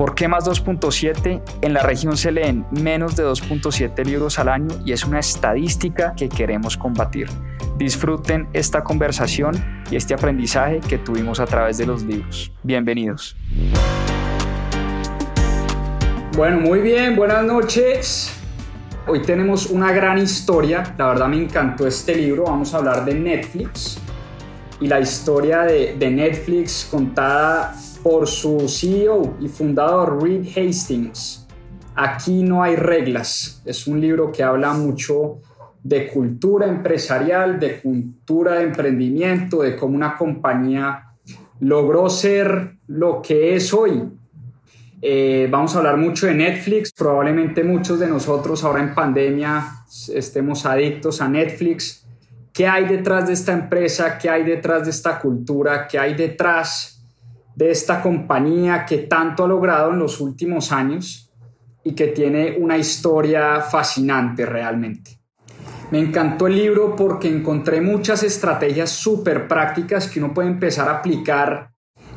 ¿Por qué más 2.7? En la región se leen menos de 2.7 libros al año y es una estadística que queremos combatir. Disfruten esta conversación y este aprendizaje que tuvimos a través de los libros. Bienvenidos. Bueno, muy bien, buenas noches. Hoy tenemos una gran historia, la verdad me encantó este libro, vamos a hablar de Netflix y la historia de, de Netflix contada por su CEO y fundador Reed Hastings. Aquí no hay reglas, es un libro que habla mucho de cultura empresarial, de cultura de emprendimiento, de cómo una compañía logró ser lo que es hoy. Eh, vamos a hablar mucho de Netflix, probablemente muchos de nosotros ahora en pandemia estemos adictos a Netflix. ¿Qué hay detrás de esta empresa? ¿Qué hay detrás de esta cultura? ¿Qué hay detrás de esta compañía que tanto ha logrado en los últimos años y que tiene una historia fascinante realmente? Me encantó el libro porque encontré muchas estrategias súper prácticas que uno puede empezar a aplicar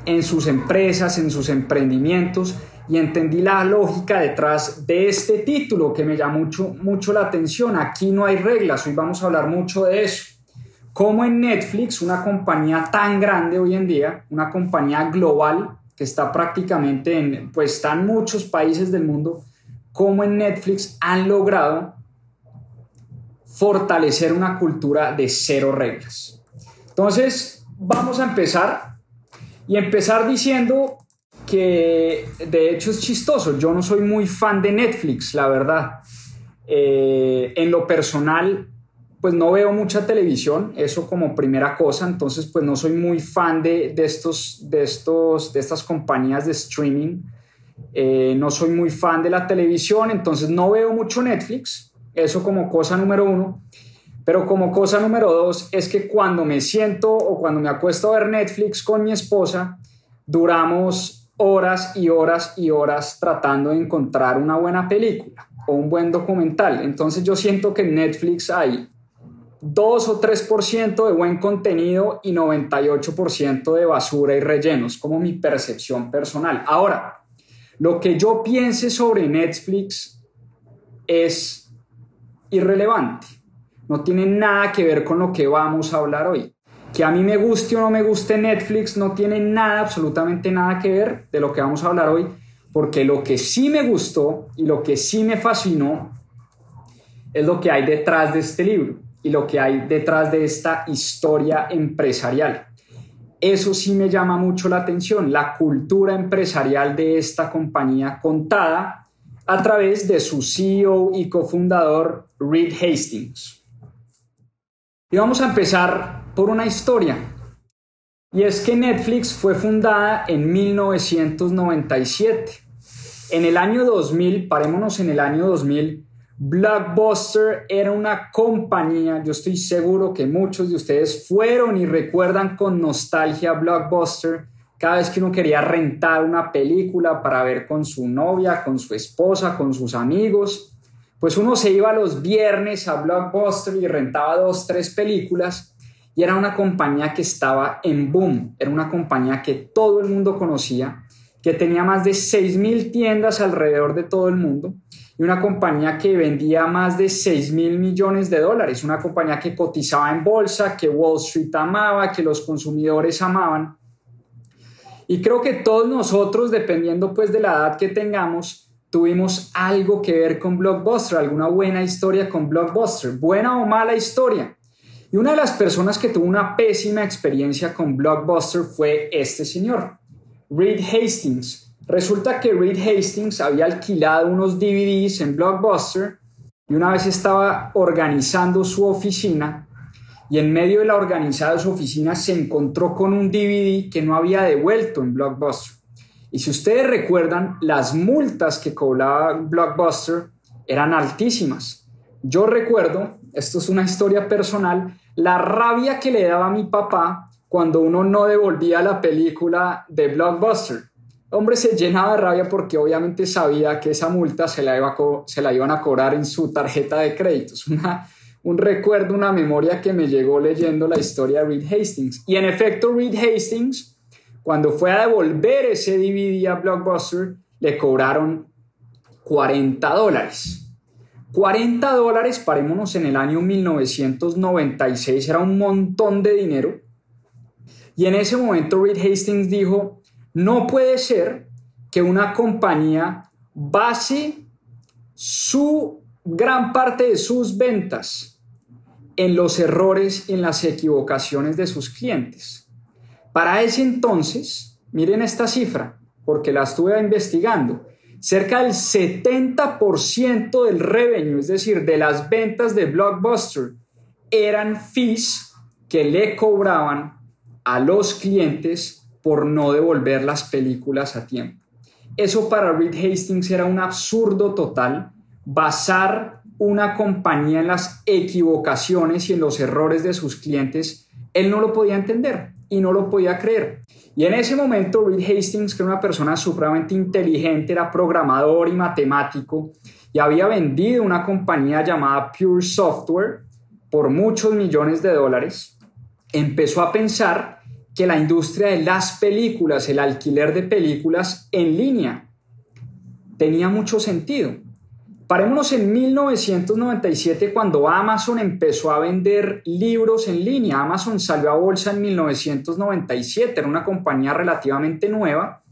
en sus empresas, en sus emprendimientos y entendí la lógica detrás de este título que me llamó mucho, mucho la atención. Aquí no hay reglas, hoy vamos a hablar mucho de eso. Como en Netflix, una compañía tan grande hoy en día, una compañía global que está prácticamente en, pues está en muchos países del mundo, como en Netflix han logrado fortalecer una cultura de cero reglas. Entonces, vamos a empezar y empezar diciendo que de hecho es chistoso, yo no soy muy fan de Netflix, la verdad. Eh, en lo personal, pues no veo mucha televisión, eso como primera cosa, entonces pues no soy muy fan de, estos, de, estos, de estas compañías de streaming, eh, no soy muy fan de la televisión, entonces no veo mucho Netflix, eso como cosa número uno. Pero como cosa número dos es que cuando me siento o cuando me acuesto a ver Netflix con mi esposa, duramos horas y horas y horas tratando de encontrar una buena película o un buen documental. Entonces yo siento que en Netflix hay 2 o 3% de buen contenido y 98% de basura y rellenos, como mi percepción personal. Ahora, lo que yo piense sobre Netflix es irrelevante. No tiene nada que ver con lo que vamos a hablar hoy. Que a mí me guste o no me guste Netflix no tiene nada, absolutamente nada que ver de lo que vamos a hablar hoy, porque lo que sí me gustó y lo que sí me fascinó es lo que hay detrás de este libro y lo que hay detrás de esta historia empresarial. Eso sí me llama mucho la atención, la cultura empresarial de esta compañía contada a través de su CEO y cofundador Reed Hastings. Y vamos a empezar por una historia. Y es que Netflix fue fundada en 1997. En el año 2000, parémonos en el año 2000, Blockbuster era una compañía, yo estoy seguro que muchos de ustedes fueron y recuerdan con nostalgia Blockbuster, cada vez que uno quería rentar una película para ver con su novia, con su esposa, con sus amigos, pues uno se iba los viernes a Blockbuster y rentaba dos, tres películas y era una compañía que estaba en boom, era una compañía que todo el mundo conocía, que tenía más de 6.000 tiendas alrededor de todo el mundo y una compañía que vendía más de 6 mil millones de dólares, una compañía que cotizaba en bolsa, que Wall Street amaba, que los consumidores amaban. Y creo que todos nosotros, dependiendo pues de la edad que tengamos, tuvimos algo que ver con Blockbuster, alguna buena historia con Blockbuster, buena o mala historia. Y una de las personas que tuvo una pésima experiencia con Blockbuster fue este señor, Reed Hastings. Resulta que Reed Hastings había alquilado unos DVDs en Blockbuster y una vez estaba organizando su oficina y en medio de la organizada de su oficina se encontró con un DVD que no había devuelto en Blockbuster. Y si ustedes recuerdan, las multas que cobraba Blockbuster eran altísimas. yo recuerdo, esto es una historia personal, la rabia que le daba a mi papá cuando uno no devolvía la película de Blockbuster. Hombre se llenaba de rabia porque obviamente sabía que esa multa se la, iba se la iban a cobrar en su tarjeta de créditos. Un recuerdo, una memoria que me llegó leyendo la historia de Reed Hastings. Y en efecto, Reed Hastings, cuando fue a devolver ese DVD a Blockbuster, le cobraron 40 dólares. 40 dólares, parémonos en el año 1996, era un montón de dinero. Y en ese momento Reed Hastings dijo, no puede ser que una compañía base su gran parte de sus ventas en los errores y en las equivocaciones de sus clientes. Para ese entonces, miren esta cifra, porque la estuve investigando, cerca del 70% del revenue, es decir, de las ventas de Blockbuster, eran fees que le cobraban a los clientes por no devolver las películas a tiempo. Eso para Reed Hastings era un absurdo total, basar una compañía en las equivocaciones y en los errores de sus clientes, él no lo podía entender y no lo podía creer. Y en ese momento Reed Hastings, que era una persona supremamente inteligente, era programador y matemático, y había vendido una compañía llamada Pure Software por muchos millones de dólares, empezó a pensar que la industria de las películas, el alquiler de películas en línea, tenía mucho sentido. Parémonos en 1997 cuando Amazon empezó a vender libros en línea. Amazon salió a bolsa en 1997, era una compañía relativamente nueva.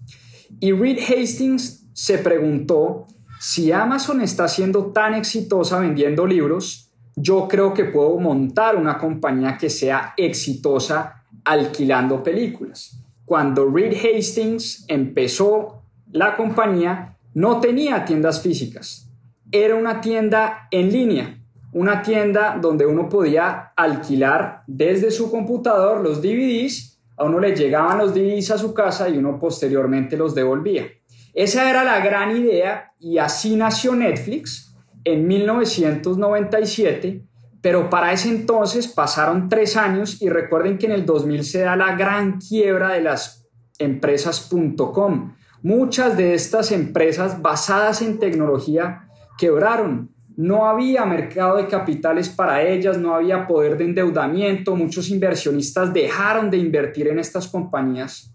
Y Reed Hastings se preguntó, si Amazon está siendo tan exitosa vendiendo libros, yo creo que puedo montar una compañía que sea exitosa alquilando películas. Cuando Reed Hastings empezó la compañía, no tenía tiendas físicas era una tienda en línea, una tienda donde uno podía alquilar desde su computador los DVDs, a uno le llegaban los DVDs a su casa y uno posteriormente los devolvía. Esa era la gran idea y así nació Netflix en 1997, pero para ese entonces pasaron tres años y recuerden que en el 2000 se da la gran quiebra de las empresas.com. Muchas de estas empresas basadas en tecnología quebraron. No había mercado de capitales para ellas, no había poder de endeudamiento, muchos inversionistas dejaron de invertir en estas compañías.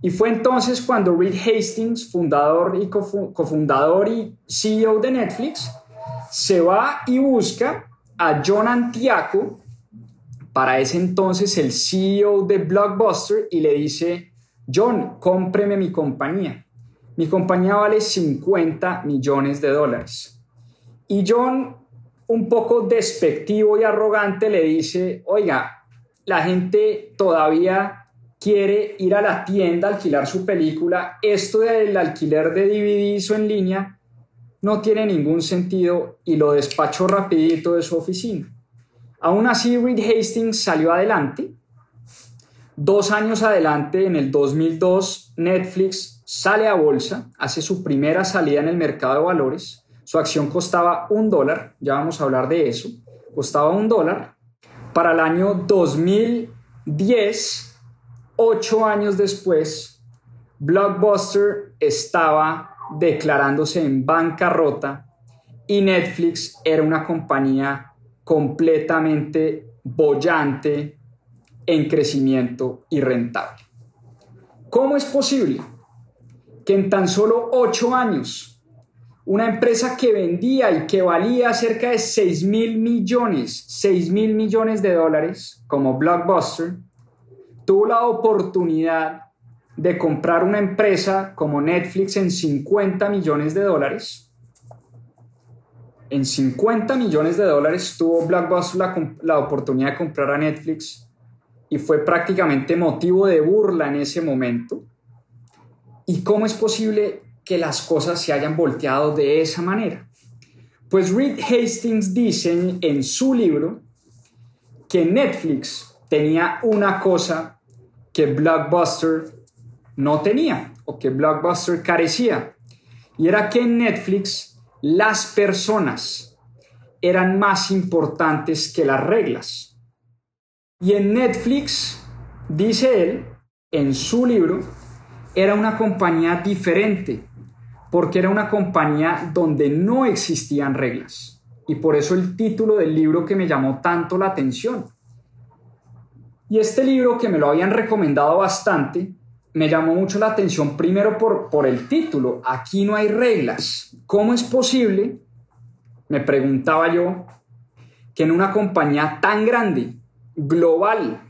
Y fue entonces cuando Reed Hastings, fundador y cofundador y CEO de Netflix, se va y busca a John Antiaco, para ese entonces el CEO de Blockbuster, y le dice, John, cómpreme mi compañía. Mi compañía vale 50 millones de dólares. Y John, un poco despectivo y arrogante, le dice, oiga, la gente todavía quiere ir a la tienda a alquilar su película. Esto del alquiler de DVDs o en línea no tiene ningún sentido y lo despachó rapidito de su oficina. Aún así, Reed Hastings salió adelante. Dos años adelante, en el 2002, Netflix sale a bolsa, hace su primera salida en el mercado de valores su acción costaba un dólar, ya vamos a hablar de eso, costaba un dólar. Para el año 2010, ocho años después, Blockbuster estaba declarándose en bancarrota y Netflix era una compañía completamente bollante, en crecimiento y rentable. ¿Cómo es posible que en tan solo ocho años una empresa que vendía y que valía cerca de 6 mil millones, 6 mil millones de dólares, como Blockbuster, tuvo la oportunidad de comprar una empresa como Netflix en 50 millones de dólares. En 50 millones de dólares tuvo Blockbuster la, oportunidad de comprar a Netflix y fue prácticamente motivo de burla en ese momento. ¿Y cómo es posible que las cosas se hayan volteado de esa manera. Pues Reed Hastings dice en su libro que Netflix tenía una cosa que Blockbuster no tenía o que Blockbuster carecía. Y era que en Netflix las personas eran más importantes que las reglas. Y en Netflix, dice él, en su libro, era una compañía diferente, porque era una compañía donde no existían reglas. Y por eso el título del libro que me llamó tanto la atención. Y este libro que me lo habían recomendado bastante, me llamó mucho la atención primero por, por el título, aquí no hay reglas. ¿Cómo es posible, me preguntaba yo, que en una compañía tan grande, global,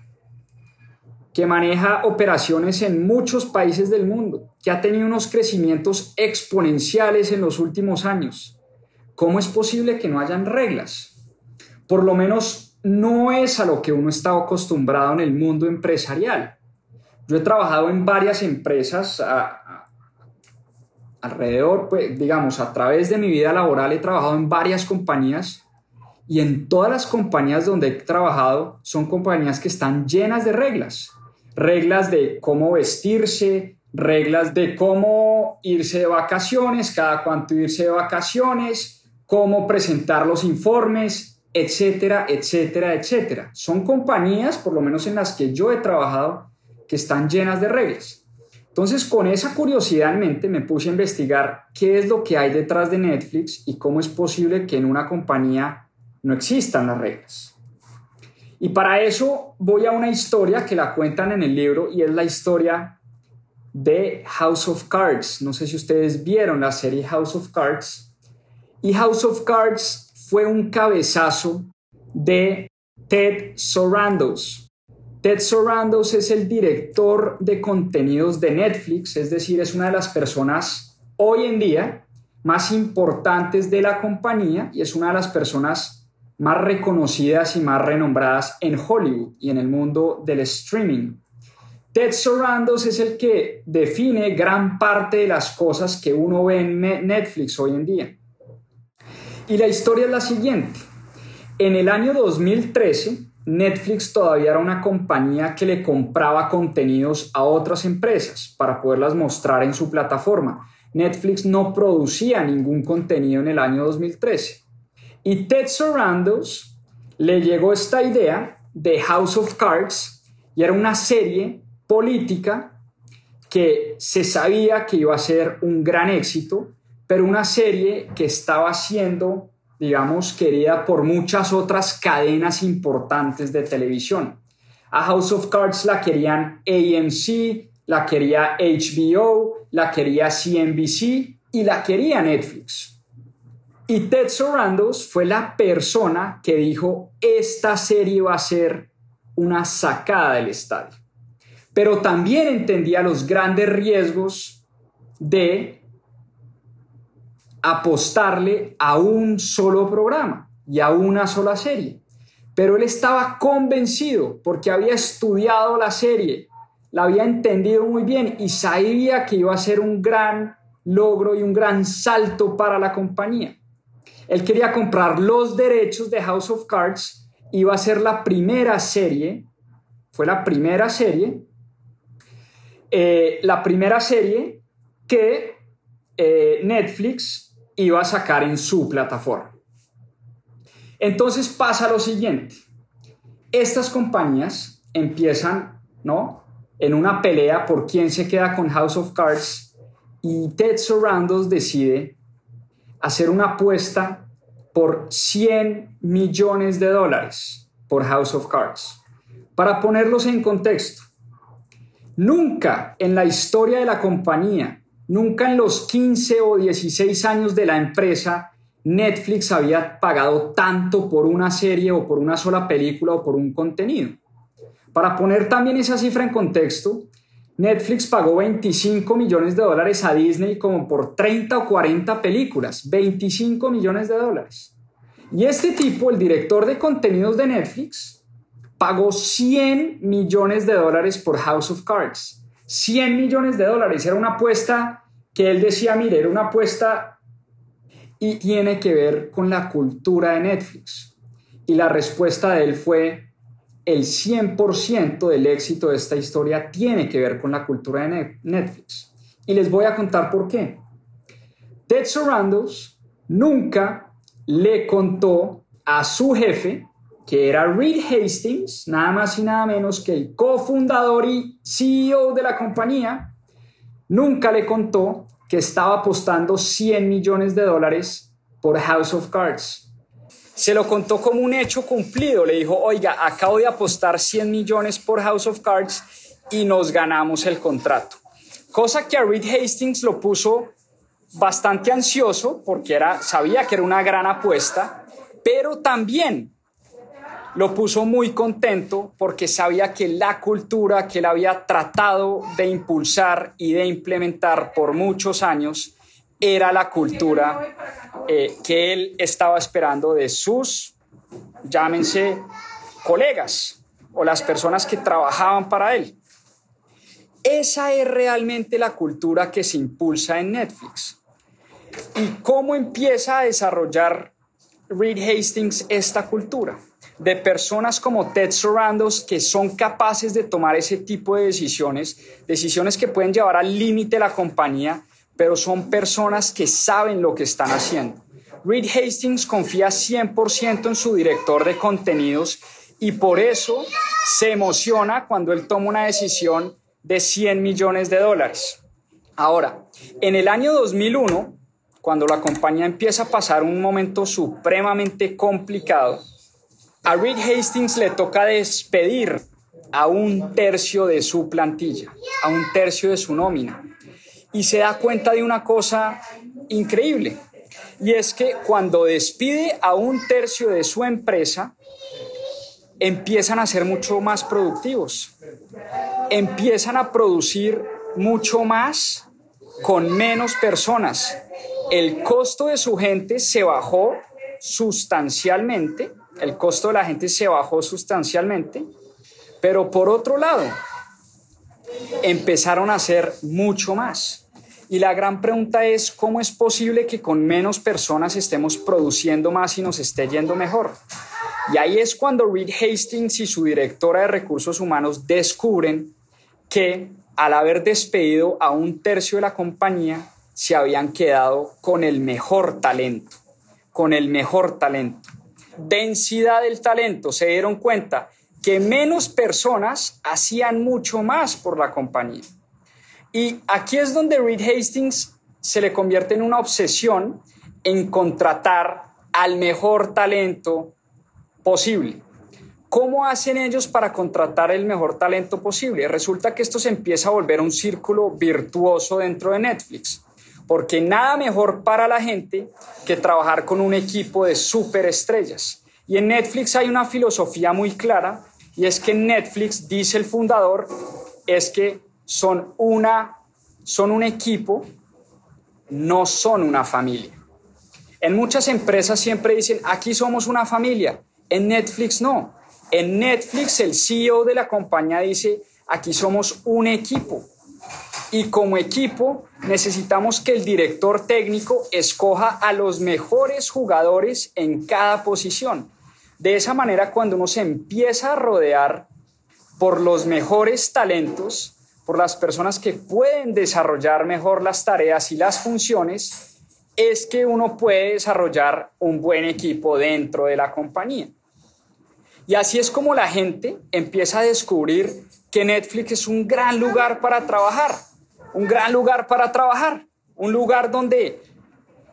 que maneja operaciones en muchos países del mundo, que ha tenido unos crecimientos exponenciales en los últimos años. ¿Cómo es posible que no hayan reglas? Por lo menos no es a lo que uno está acostumbrado en el mundo empresarial. Yo he trabajado en varias empresas alrededor, pues digamos, a través de mi vida laboral he trabajado en varias compañías y en todas las compañías donde he trabajado son compañías que están llenas de reglas reglas de cómo vestirse, reglas de cómo irse de vacaciones, cada cuánto irse de vacaciones, cómo presentar los informes, etcétera, etcétera, etcétera. Son compañías, por lo menos en las que yo he trabajado, que están llenas de reglas. Entonces, con esa curiosidad en mente, me puse a investigar qué es lo que hay detrás de Netflix y cómo es posible que en una compañía no existan las reglas. Y para eso voy a una historia que la cuentan en el libro y es la historia de House of Cards. No sé si ustedes vieron la serie House of Cards. Y House of Cards fue un cabezazo de Ted Sarandos. Ted Sarandos es el director de contenidos de Netflix, es decir, es una de las personas hoy en día más importantes de la compañía y es una de las personas más reconocidas y más renombradas en Hollywood y en el mundo del streaming. Ted Sarandos es el que define gran parte de las cosas que uno ve en Netflix hoy en día. Y la historia es la siguiente. En el año 2013, Netflix todavía era una compañía que le compraba contenidos a otras empresas para poderlas mostrar en su plataforma. Netflix no producía ningún contenido en el año 2013. Y Ted Sarandos le llegó esta idea de House of Cards y era una serie política que se sabía que iba a ser un gran éxito, pero una serie que estaba siendo, digamos, querida por muchas otras cadenas importantes de televisión. A House of Cards la querían AMC, la quería HBO, la quería CNBC y la quería Netflix. Y Ted Sarandos fue la persona que dijo, esta serie va a ser una sacada del estadio. Pero también entendía los grandes riesgos de apostarle a un solo programa y a una sola serie. Pero él estaba convencido porque había estudiado la serie, la había entendido muy bien y sabía que iba a ser un gran logro y un gran salto para la compañía. Él quería comprar los derechos de House of Cards, iba a ser la primera serie, fue la primera serie, eh, la primera serie que eh, Netflix iba a sacar en su plataforma. Entonces pasa lo siguiente, estas compañías empiezan, ¿no? En una pelea por quién se queda con House of Cards y Ted Sarandos decide hacer una apuesta por 100 millones de dólares por House of Cards. Para ponerlos en contexto, nunca en la historia de la compañía, nunca en los 15 o 16 años de la empresa, Netflix había pagado tanto por una serie o por una sola película o por un contenido. Para poner también esa cifra en contexto, Netflix pagó 25 millones de dólares a Disney como por 30 o 40 películas, 25 millones de dólares. Y este tipo, el director de contenidos de Netflix, pagó 100 millones de dólares por House of Cards. 100 millones de dólares. Era una apuesta que él decía, mire, era una apuesta y tiene que ver con la cultura de Netflix. Y la respuesta de él fue, el 100% del éxito de esta historia tiene que ver con la cultura de Netflix. Y les voy a contar por qué. Ted Sarandos nunca le contó a su jefe, que era Reed Hastings, nada más y nada menos que el cofundador y CEO de la compañía, nunca le contó que estaba apostando 100 millones de dólares por House of Cards. Se lo contó como un hecho cumplido. Le dijo, oiga, acabo de apostar 100 millones por House of Cards y nos ganamos el contrato. Cosa que a Reed Hastings lo puso bastante ansioso porque era, sabía que era una gran apuesta, pero también lo puso muy contento porque sabía que la cultura que él había tratado de impulsar y de implementar por muchos años era la cultura eh, que él estaba esperando de sus, llámense, colegas o las personas que trabajaban para él. Esa es realmente la cultura que se impulsa en Netflix. ¿Y cómo empieza a desarrollar Reed Hastings esta cultura? De personas como Ted Sarandos que son capaces de tomar ese tipo de decisiones, decisiones que pueden llevar al límite la compañía, pero son personas que saben lo que están haciendo. Reed Hastings confía 100% en su director de contenidos y por eso se emociona cuando él toma una decisión de 100 millones de dólares. Ahora, en el año 2001, cuando la compañía empieza a pasar un momento supremamente complicado, a Reed Hastings le toca despedir a un tercio de su plantilla, a un tercio de su nómina. Y se da cuenta de una cosa increíble, y es que cuando despide a un tercio de su empresa, empiezan a ser mucho más productivos, empiezan a producir mucho más con menos personas. El costo de su gente se bajó sustancialmente, el costo de la gente se bajó sustancialmente, pero por otro lado, empezaron a hacer mucho más. Y la gran pregunta es, ¿cómo es posible que con menos personas estemos produciendo más y nos esté yendo mejor? Y ahí es cuando Reed Hastings y su directora de recursos humanos descubren que al haber despedido a un tercio de la compañía, se habían quedado con el mejor talento, con el mejor talento. Densidad del talento, se dieron cuenta que menos personas hacían mucho más por la compañía. Y aquí es donde Reed Hastings se le convierte en una obsesión en contratar al mejor talento posible. ¿Cómo hacen ellos para contratar el mejor talento posible? Resulta que esto se empieza a volver un círculo virtuoso dentro de Netflix, porque nada mejor para la gente que trabajar con un equipo de superestrellas. Y en Netflix hay una filosofía muy clara, y es que Netflix, dice el fundador, es que son, una, son un equipo, no son una familia. En muchas empresas siempre dicen, aquí somos una familia. En Netflix no. En Netflix el CEO de la compañía dice, aquí somos un equipo. Y como equipo necesitamos que el director técnico escoja a los mejores jugadores en cada posición. De esa manera, cuando uno se empieza a rodear por los mejores talentos, por las personas que pueden desarrollar mejor las tareas y las funciones, es que uno puede desarrollar un buen equipo dentro de la compañía. Y así es como la gente empieza a descubrir que Netflix es un gran lugar para trabajar, un gran lugar para trabajar, un lugar donde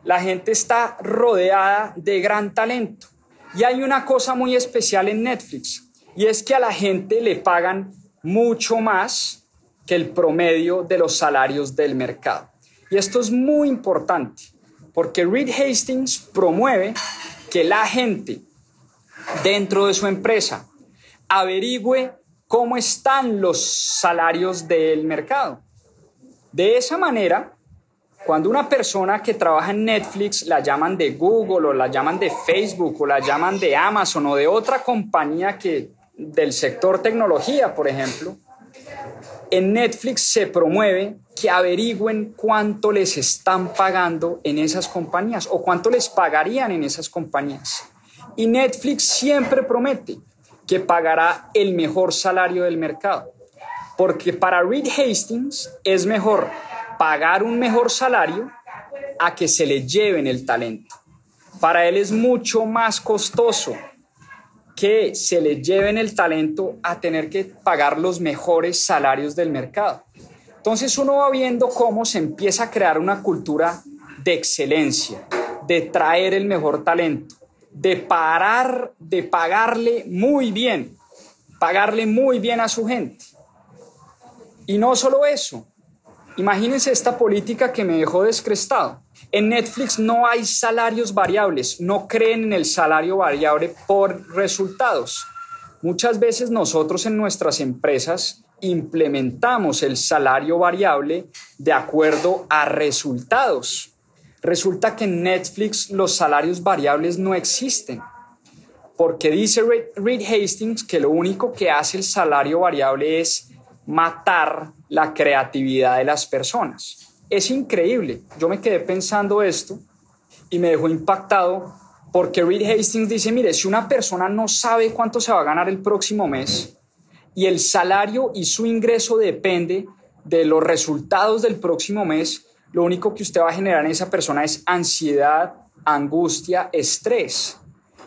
la gente está rodeada de gran talento. Y hay una cosa muy especial en Netflix, y es que a la gente le pagan mucho más que el promedio de los salarios del mercado. Y esto es muy importante, porque Reed Hastings promueve que la gente dentro de su empresa averigüe cómo están los salarios del mercado. De esa manera, cuando una persona que trabaja en Netflix la llaman de Google o la llaman de Facebook o la llaman de Amazon o de otra compañía que del sector tecnología, por ejemplo, en Netflix se promueve que averigüen cuánto les están pagando en esas compañías o cuánto les pagarían en esas compañías. Y Netflix siempre promete que pagará el mejor salario del mercado. Porque para Reed Hastings es mejor pagar un mejor salario a que se le lleven el talento. Para él es mucho más costoso que se le lleven el talento a tener que pagar los mejores salarios del mercado. Entonces uno va viendo cómo se empieza a crear una cultura de excelencia, de traer el mejor talento, de parar, de pagarle muy bien, pagarle muy bien a su gente. Y no solo eso, imagínense esta política que me dejó descrestado. En Netflix no hay salarios variables, no creen en el salario variable por resultados. Muchas veces nosotros en nuestras empresas implementamos el salario variable de acuerdo a resultados. Resulta que en Netflix los salarios variables no existen, porque dice Reed Hastings que lo único que hace el salario variable es matar la creatividad de las personas. Es increíble. Yo me quedé pensando esto y me dejó impactado porque Reed Hastings dice, mire, si una persona no sabe cuánto se va a ganar el próximo mes y el salario y su ingreso depende de los resultados del próximo mes, lo único que usted va a generar en esa persona es ansiedad, angustia, estrés.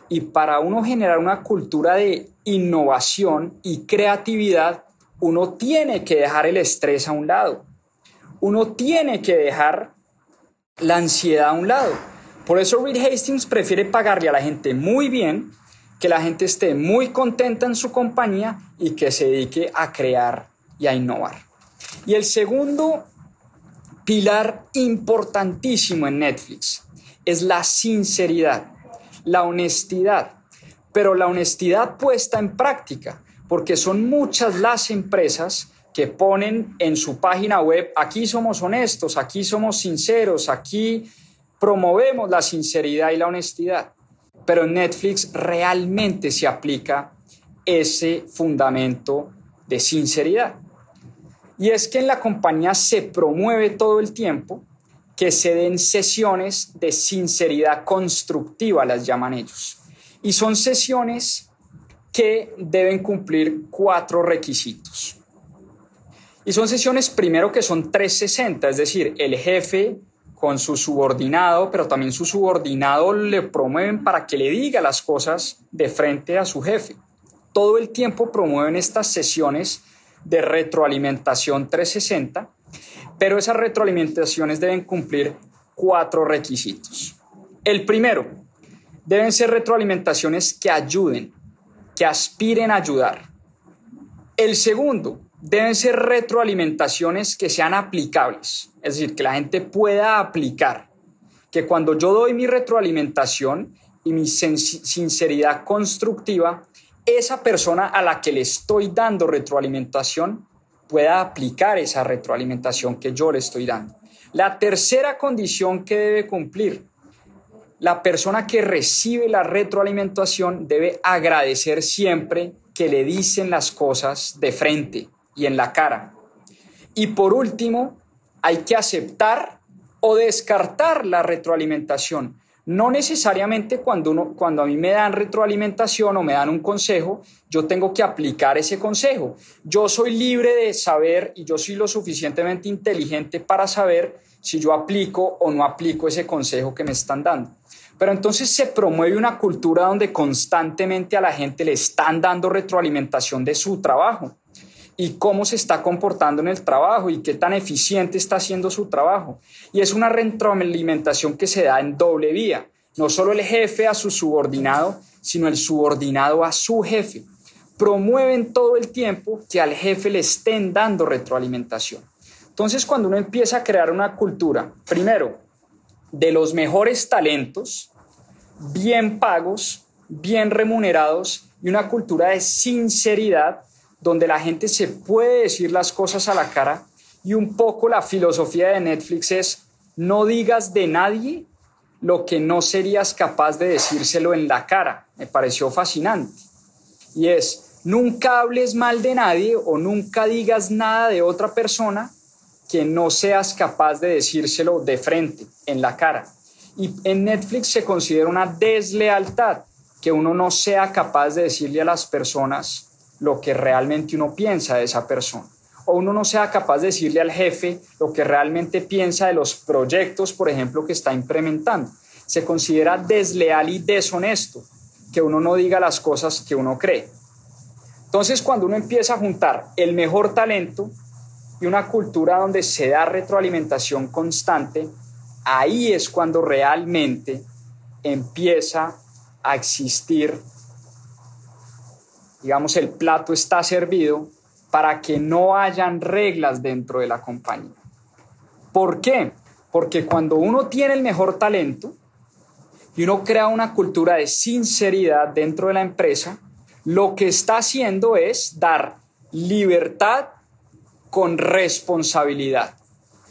Y para uno generar una cultura de innovación y creatividad, uno tiene que dejar el estrés a un lado uno tiene que dejar la ansiedad a un lado. Por eso Reed Hastings prefiere pagarle a la gente muy bien, que la gente esté muy contenta en su compañía y que se dedique a crear y a innovar. Y el segundo pilar importantísimo en Netflix es la sinceridad, la honestidad, pero la honestidad puesta en práctica, porque son muchas las empresas que ponen en su página web, aquí somos honestos, aquí somos sinceros, aquí promovemos la sinceridad y la honestidad. Pero en Netflix realmente se aplica ese fundamento de sinceridad. Y es que en la compañía se promueve todo el tiempo que se den sesiones de sinceridad constructiva, las llaman ellos. Y son sesiones que deben cumplir cuatro requisitos. Y son sesiones primero que son 360, es decir, el jefe con su subordinado, pero también su subordinado le promueven para que le diga las cosas de frente a su jefe. Todo el tiempo promueven estas sesiones de retroalimentación 360, pero esas retroalimentaciones deben cumplir cuatro requisitos. El primero, deben ser retroalimentaciones que ayuden, aspiren a ayudar. El segundo, deben ser retroalimentaciones que sean aplicables, es decir, que la gente pueda aplicar, que cuando yo doy mi retroalimentación y mi sinceridad constructiva, esa persona a la que le estoy dando retroalimentación pueda aplicar esa retroalimentación que yo le estoy dando. La tercera condición que debe cumplir, la persona que recibe la retroalimentación debe agradecer siempre que le dicen las cosas de frente, y en la cara. Y por último, hay que aceptar o descartar la retroalimentación. No necesariamente cuando, uno, cuando a mí me dan retroalimentación o me dan un consejo, yo tengo que aplicar ese consejo. Yo soy libre de saber y yo soy lo suficientemente inteligente para saber si yo aplico o no aplico ese consejo que me están dando. Pero entonces se promueve una cultura donde constantemente a la gente le están dando retroalimentación de su trabajo y cómo se está comportando en el trabajo y qué tan eficiente está haciendo su trabajo. Y es una retroalimentación que se da en doble vía, no solo el jefe a su subordinado, sino el subordinado a su jefe. Promueven todo el tiempo que al jefe le estén dando retroalimentación. Entonces, cuando uno empieza a crear una cultura, primero, de los mejores talentos, bien pagos, bien remunerados y una cultura de sinceridad, donde la gente se puede decir las cosas a la cara y un poco la filosofía de Netflix es no digas de nadie lo que no serías capaz de decírselo en la cara. Me pareció fascinante. Y es, nunca hables mal de nadie o nunca digas nada de otra persona que no seas capaz de decírselo de frente, en la cara. Y en Netflix se considera una deslealtad que uno no sea capaz de decirle a las personas lo que realmente uno piensa de esa persona. O uno no sea capaz de decirle al jefe lo que realmente piensa de los proyectos, por ejemplo, que está implementando. se considera desleal y deshonesto que uno no diga las cosas que uno cree. Entonces, cuando uno empieza a juntar el mejor talento y una cultura donde se da retroalimentación constante, ahí es cuando realmente empieza a existir, digamos, el plato está servido para que no hayan reglas dentro de la compañía. ¿Por qué? Porque cuando uno tiene el mejor talento y uno crea una cultura de sinceridad dentro de la empresa, lo que está haciendo es dar libertad con responsabilidad.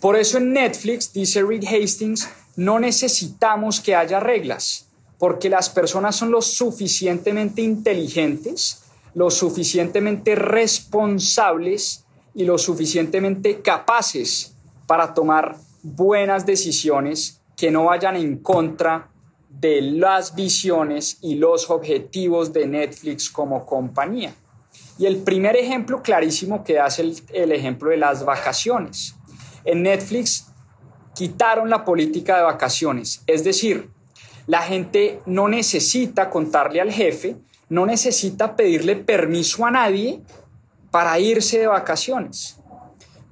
Por eso en Netflix, dice Reed Hastings, no necesitamos que haya reglas, porque las personas son lo suficientemente inteligentes, lo suficientemente responsables y lo suficientemente capaces para tomar buenas decisiones que no vayan en contra de las visiones y los objetivos de Netflix como compañía. Y el primer ejemplo clarísimo que hace el, el ejemplo de las vacaciones. En Netflix quitaron la política de vacaciones, es decir, la gente no necesita contarle al jefe, no necesita pedirle permiso a nadie para irse de vacaciones.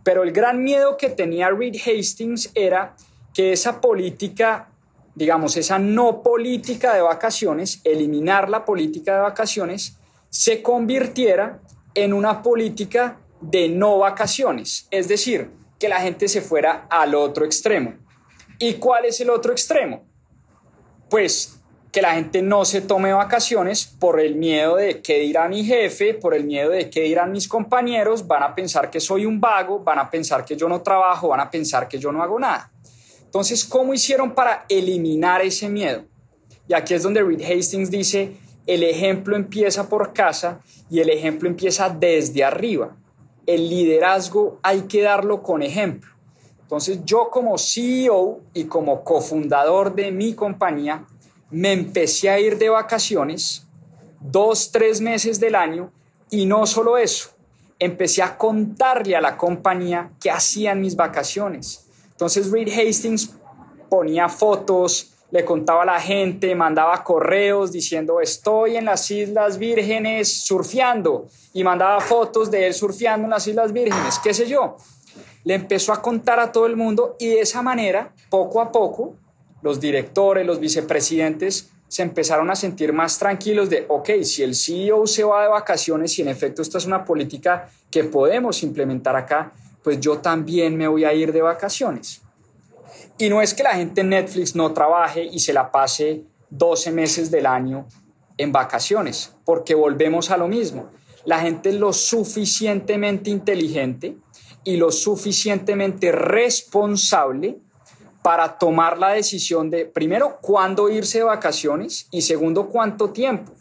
Pero el gran miedo que tenía Reed Hastings era que esa política, digamos, esa no política de vacaciones, eliminar la política de vacaciones, se convirtiera en una política de no vacaciones. Es decir, que la gente se fuera al otro extremo. ¿Y cuál es el otro extremo? Pues que la gente no se tome vacaciones por el miedo de qué dirá mi jefe, por el miedo de qué dirán mis compañeros, van a pensar que soy un vago, van a pensar que yo no trabajo, van a pensar que yo no hago nada. Entonces, ¿cómo hicieron para eliminar ese miedo? Y aquí es donde Reed Hastings dice, el ejemplo empieza por casa y el ejemplo empieza desde arriba. El liderazgo hay que darlo con ejemplo. Entonces, yo como CEO y como cofundador de mi compañía, me empecé a ir de vacaciones dos, tres meses del año y no solo eso, empecé a contarle a la compañía qué hacían mis vacaciones. Entonces Reed Hastings ponía fotos, le contaba a la gente, mandaba correos diciendo estoy en las Islas Vírgenes surfeando y mandaba fotos de él surfeando en las Islas Vírgenes, qué sé yo. Le empezó a contar a todo el mundo y de esa manera, poco a poco, los directores, los vicepresidentes se empezaron a sentir más tranquilos de, ok, si el CEO se va de vacaciones y en efecto esta es una política que podemos implementar acá, pues yo también me voy a ir de vacaciones. Y no es que la gente en Netflix no trabaje y se la pase 12 meses del año en vacaciones, porque volvemos a lo mismo. La gente es lo suficientemente inteligente y lo suficientemente responsable para tomar la decisión de, primero, cuándo irse de vacaciones y segundo, cuánto tiempo.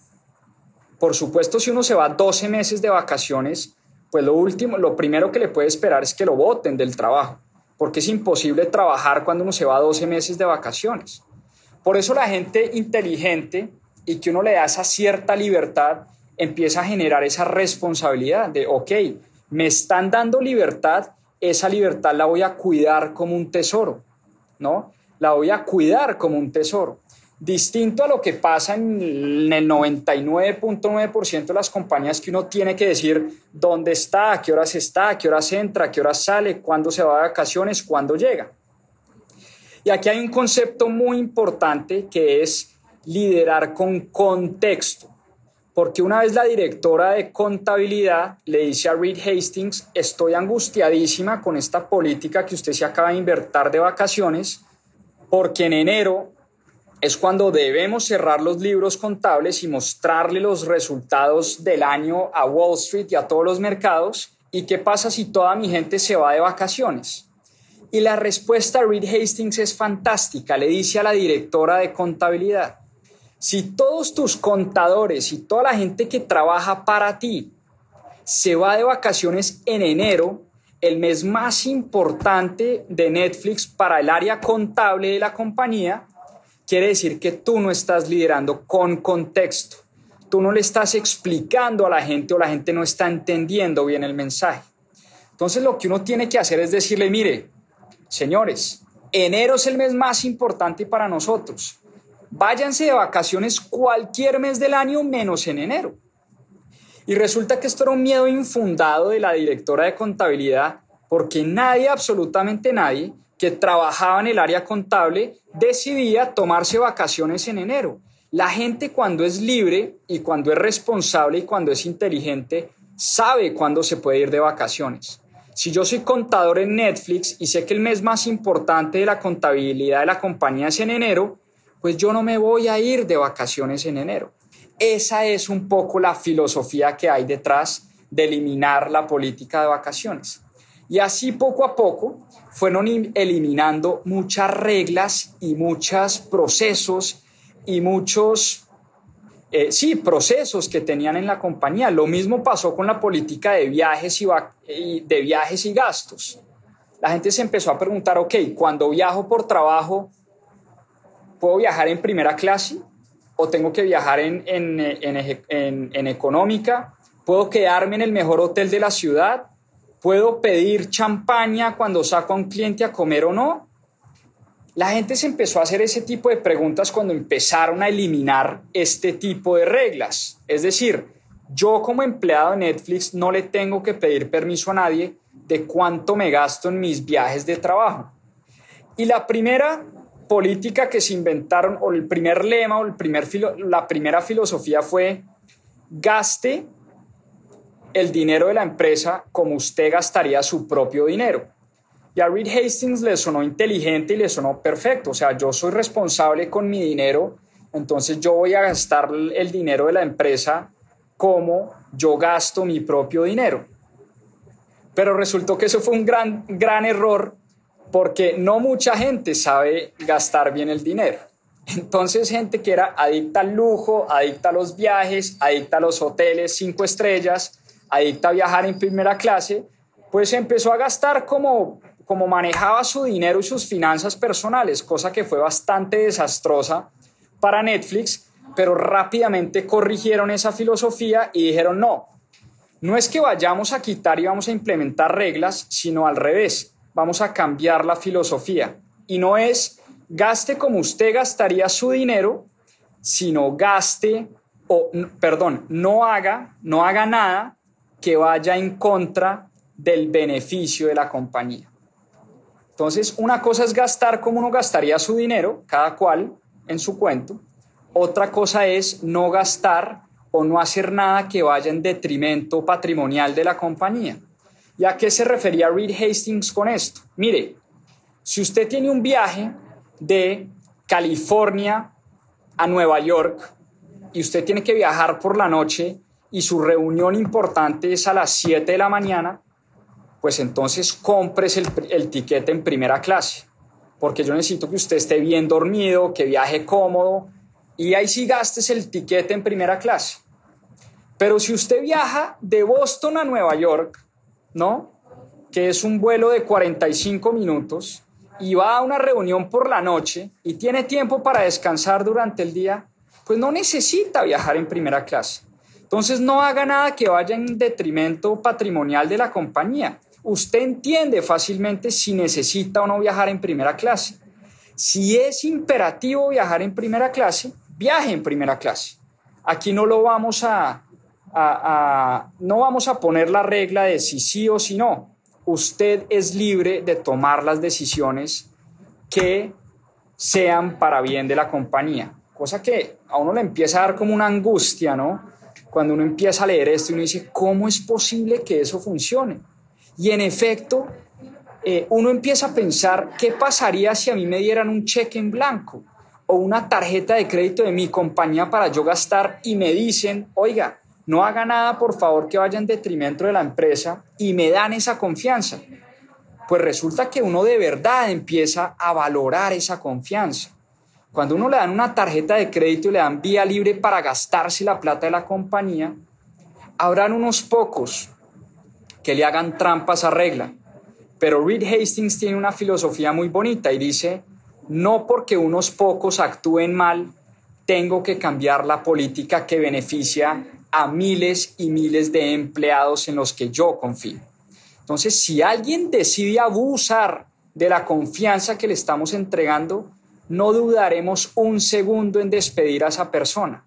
Por supuesto, si uno se va 12 meses de vacaciones, pues lo último, lo primero que le puede esperar es que lo voten del trabajo, porque es imposible trabajar cuando uno se va 12 meses de vacaciones. Por eso la gente inteligente y que uno le da esa cierta libertad, empieza a generar esa responsabilidad de, ok, me están dando libertad, esa libertad la voy a cuidar como un tesoro. ¿no? La voy a cuidar como un tesoro. Distinto a lo que pasa en el 99.9% de las compañías que uno tiene que decir dónde está, a qué horas está, a qué horas entra, a qué horas sale, cuándo se va de vacaciones, cuándo llega. Y aquí hay un concepto muy importante que es liderar con contexto. Porque una vez la directora de contabilidad le dice a Reed Hastings, estoy angustiadísima con esta política que usted se acaba de invertir de vacaciones, porque en enero es cuando debemos cerrar los libros contables y mostrarle los resultados del año a Wall Street y a todos los mercados. ¿Y qué pasa si toda mi gente se va de vacaciones? Y la respuesta a Reed Hastings es fantástica. Le dice a la directora de contabilidad, si todos tus contadores y toda la gente que trabaja para ti se va de vacaciones en enero, el mes más importante de Netflix para el área contable de la compañía, quiere decir que tú no estás liderando con contexto. Tú no le estás explicando a la gente o la gente no está entendiendo bien el mensaje. Entonces lo que uno tiene que hacer es decirle, mire, señores, enero es el mes más importante para nosotros váyanse de vacaciones cualquier mes del año menos en enero. Y resulta que esto era un miedo infundado de la directora de contabilidad porque nadie, absolutamente nadie, que trabajaba en el área contable decidía tomarse vacaciones en enero. La gente cuando es libre y cuando es responsable y cuando es inteligente sabe cuándo se puede ir de vacaciones. Si yo soy contador en Netflix y sé que el mes más importante de la contabilidad de la compañía es en enero, pues yo no me voy a ir de vacaciones en enero. Esa es un poco la filosofía que hay detrás de eliminar la política de vacaciones. Y así poco a poco fueron eliminando muchas reglas y muchos procesos y muchos, eh, sí, procesos que tenían en la compañía. Lo mismo pasó con la política de viajes y, de viajes y gastos. La gente se empezó a preguntar, ok, cuando viajo por trabajo, ¿puedo viajar en primera clase? o tengo que viajar en, en, económica, puedo quedarme en el mejor hotel de la ciudad, puedo pedir champaña cuando saco a un cliente a comer o no. La gente se empezó a hacer ese tipo de preguntas cuando empezaron a eliminar este tipo de reglas. Es decir, yo como empleado de Netflix no le tengo que pedir permiso a nadie de cuánto me gasto en mis viajes de trabajo. Y la primera política que se inventaron, o el primer lema, o el primer la primera filosofía fue gaste el dinero de la empresa como usted gastaría su propio dinero. Y a Reed Hastings le sonó inteligente y le sonó perfecto. O sea, yo soy responsable con mi dinero, entonces yo voy a gastar el dinero de la empresa como yo gasto mi propio dinero. Pero resultó que eso fue un gran, gran error porque no mucha gente sabe gastar bien el dinero. Entonces, gente que era adicta al lujo, adicta a los viajes, adicta a los hoteles cinco estrellas, adicta a viajar en primera clase, pues empezó a gastar como, como manejaba su dinero y sus finanzas personales, cosa que fue bastante desastrosa para Netflix, pero rápidamente corrigieron esa filosofía y dijeron, no, no es que vayamos a quitar y vamos a implementar reglas, sino al revés vamos a cambiar la filosofía. Y no es gaste como usted gastaría su dinero, sino gaste, o perdón, no haga, no haga nada que vaya en contra del beneficio de la compañía. Entonces, una cosa es gastar como uno gastaría su dinero, cada cual en su cuento. Otra cosa es no gastar o no hacer nada que vaya en detrimento patrimonial de la compañía. ¿Y a qué se refería Reed Hastings con esto? Mire, si usted tiene un viaje de California a Nueva York y usted tiene que viajar por la noche y su reunión importante es a las 7 de la mañana, pues entonces compres el, el tiquete en primera clase, porque yo necesito que usted esté bien dormido, que viaje cómodo, y ahí sí gastes el tiquete en primera clase. Pero si usted viaja de Boston a Nueva York, ¿no? Que es un vuelo de 45 minutos y va a una reunión por la noche y tiene tiempo para descansar durante el día, pues no necesita viajar en primera clase. Entonces no haga nada que vaya en detrimento patrimonial de la compañía. Usted entiende fácilmente si necesita o no viajar en primera clase. Si es imperativo viajar en primera clase, viaje en primera clase. Aquí no lo vamos a, no vamos a poner la regla de si sí o si no. Usted es libre de tomar las decisiones que sean para bien de la compañía. Cosa que a uno le empieza a dar como una angustia, ¿no? Cuando uno empieza a leer esto uno dice, ¿cómo es posible que eso funcione? Y en efecto, eh, uno empieza a pensar, ¿qué pasaría si a mí me dieran un cheque en blanco o una tarjeta de crédito de mi compañía para yo gastar y me dicen, oiga, no haga nada, por favor, que vaya en detrimento de la empresa y me dan esa confianza. Pues resulta que uno de verdad empieza a valorar esa confianza. Cuando uno le dan una tarjeta de crédito y le dan vía libre para gastarse la plata de la compañía, habrán unos pocos que le hagan trampas a regla. Pero Reed Hastings tiene una filosofía muy bonita y dice, no porque unos pocos actúen mal, tengo que cambiar la política que beneficia a miles y miles de empleados en los que yo confío. Entonces, si alguien decide abusar de la confianza que le estamos entregando, no dudaremos un segundo en despedir a esa persona.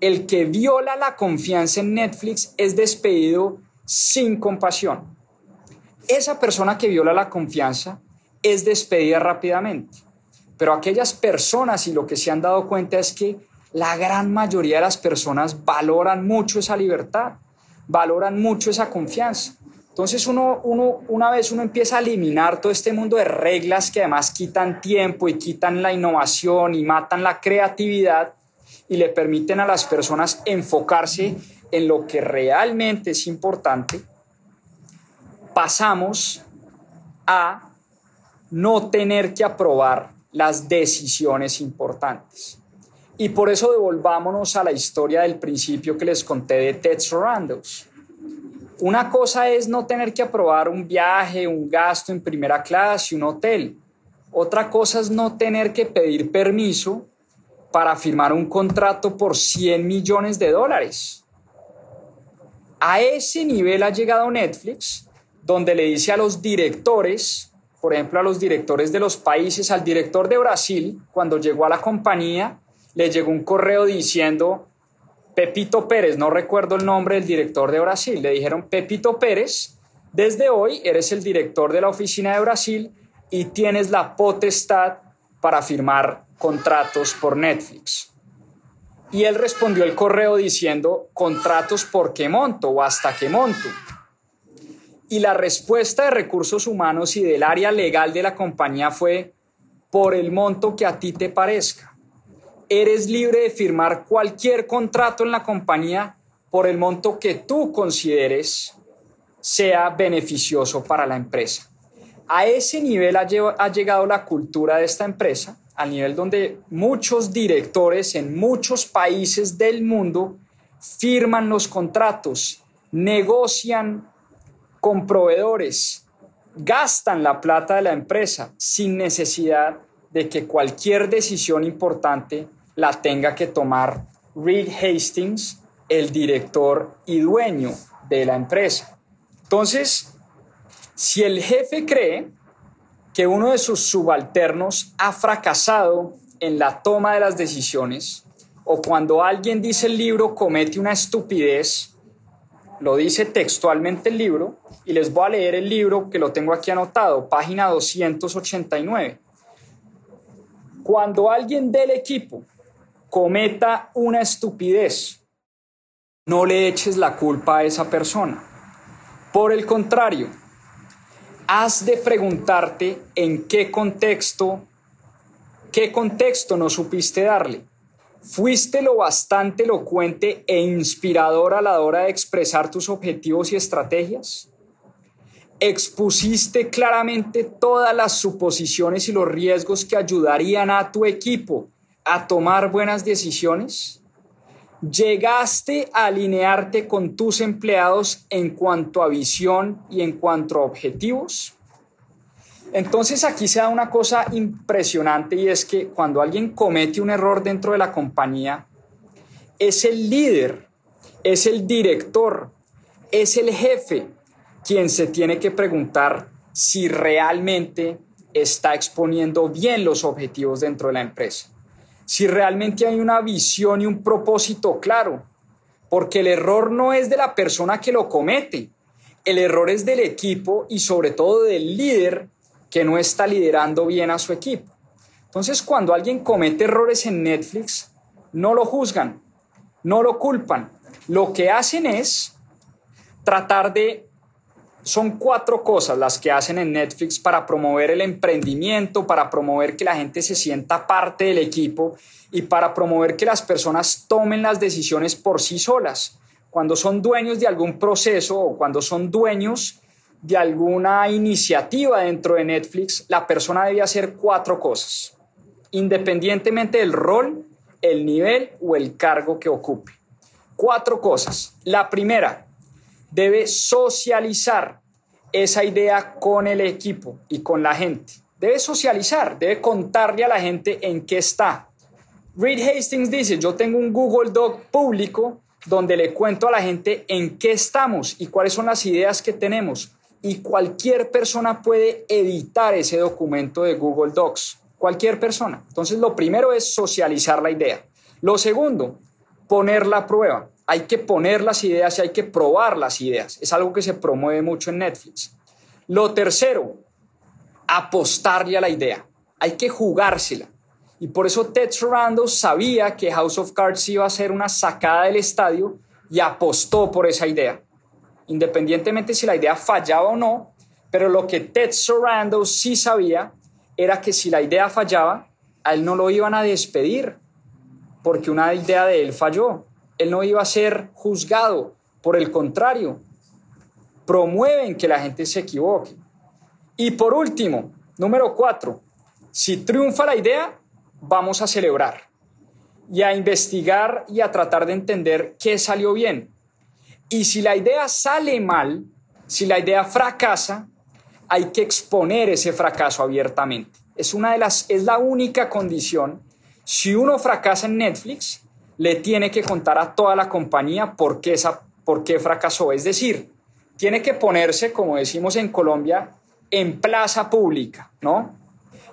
El que viola la confianza en Netflix es despedido sin compasión. Esa persona que viola la confianza es despedida rápidamente. Pero aquellas personas y lo que se han dado cuenta es que la gran mayoría de las personas valoran mucho esa libertad, valoran mucho esa confianza. Entonces uno, uno, una vez uno empieza a eliminar todo este mundo de reglas que además quitan tiempo y quitan la innovación y matan la creatividad y le permiten a las personas enfocarse en lo que realmente es importante, pasamos a no tener que aprobar las decisiones importantes. Y por eso devolvámonos a la historia del principio que les conté de Ted Sarandos. Una cosa es no tener que aprobar un viaje, un gasto en primera clase, un hotel. Otra cosa es no tener que pedir permiso para firmar un contrato por 100 millones de dólares. A ese nivel ha llegado Netflix, donde le dice a los directores, por ejemplo, a los directores de los países, al director de Brasil, cuando llegó a la compañía, le llegó un correo diciendo, Pepito Pérez, no recuerdo el nombre del director de Brasil, le dijeron, Pepito Pérez, desde hoy eres el director de la oficina de Brasil y tienes la potestad para firmar contratos por Netflix. Y él respondió el correo diciendo, contratos por qué monto o hasta qué monto. Y la respuesta de recursos humanos y del área legal de la compañía fue, por el monto que a ti te parezca. Eres libre de firmar cualquier contrato en la compañía por el monto que tú consideres sea beneficioso para la empresa. A ese nivel ha, llegado la cultura de esta empresa al nivel donde muchos directores en muchos países del mundo firman los contratos, negocian con proveedores, gastan la plata de la empresa sin necesidad de que cualquier decisión importante la tenga que tomar Reed Hastings, el director y dueño de la empresa. Entonces, si el jefe cree que uno de sus subalternos ha fracasado en la toma de las decisiones o cuando alguien dice el libro comete una estupidez, lo dice textualmente el libro y les voy a leer el libro que lo tengo aquí anotado, página 289. Cuando alguien del equipo cometa una estupidez, no le eches la culpa a esa persona. Por el contrario, has de preguntarte en qué contexto, qué contexto no supiste darle. ¿Fuiste lo bastante elocuente e inspirador a la hora de expresar tus objetivos y estrategias? ¿Expusiste claramente todas las suposiciones y los riesgos que ayudarían a tu equipo a tomar buenas decisiones? ¿Llegaste a alinearte con tus empleados en cuanto a visión y en cuanto a objetivos? Entonces aquí se da una cosa impresionante y es que cuando alguien comete un error dentro de la compañía, es el líder, es el director, es el jefe quien se tiene que preguntar si realmente está exponiendo bien los objetivos dentro de la empresa si realmente hay una visión y un propósito claro, porque el error no es de la persona que lo comete, el error es del equipo y sobre todo del líder que no está liderando bien a su equipo. Entonces, cuando alguien comete errores en Netflix, no lo juzgan, no lo culpan. Lo que hacen es tratar de son cuatro cosas las que hacen en Netflix para promover el emprendimiento, para promover que la gente se sienta parte del equipo y para promover que las personas tomen las decisiones por sí solas. Cuando son dueños de algún proceso o cuando son dueños de alguna iniciativa dentro de Netflix, la persona debe hacer cuatro cosas, independientemente del rol, el nivel o el cargo que ocupe. Cuatro cosas. La primera, debe socializar esa idea con el equipo y con la gente. Debe socializar, debe contarle a la gente en qué está. Reed Hastings dice, yo tengo un Google Doc público donde le cuento a la gente en qué estamos y cuáles son las ideas que tenemos. Y cualquier persona puede editar ese documento de Google Docs. cualquier persona. Entonces, lo primero es socializar la idea. Lo segundo, ponerla a prueba. Hay que poner las ideas y hay que probar las ideas. Es algo que se promueve mucho en Netflix. Lo tercero, apostarle a la idea. Hay que jugársela. Y por eso Ted Sarandos sabía que House of Cards iba a ser una sacada del estadio y apostó por esa idea. Independientemente si la idea fallaba o no, pero lo que Ted Sarandos sí sabía era que si la idea fallaba, a él no lo iban a despedir porque una idea de él falló. Él no iba a ser juzgado. Por el contrario, promueven que la gente se equivoque. Y por último, número cuatro, si triunfa la idea, vamos a celebrar y a investigar y a tratar de entender qué salió bien. Y si la idea sale mal, si la idea fracasa, hay que exponer ese fracaso abiertamente. Es una de las es la única condición. Si uno fracasa en Netflix, le tiene que contar a toda la compañía por qué, esa, por qué fracasó. Es decir, tiene que ponerse, como decimos en Colombia, en plaza pública, ¿no?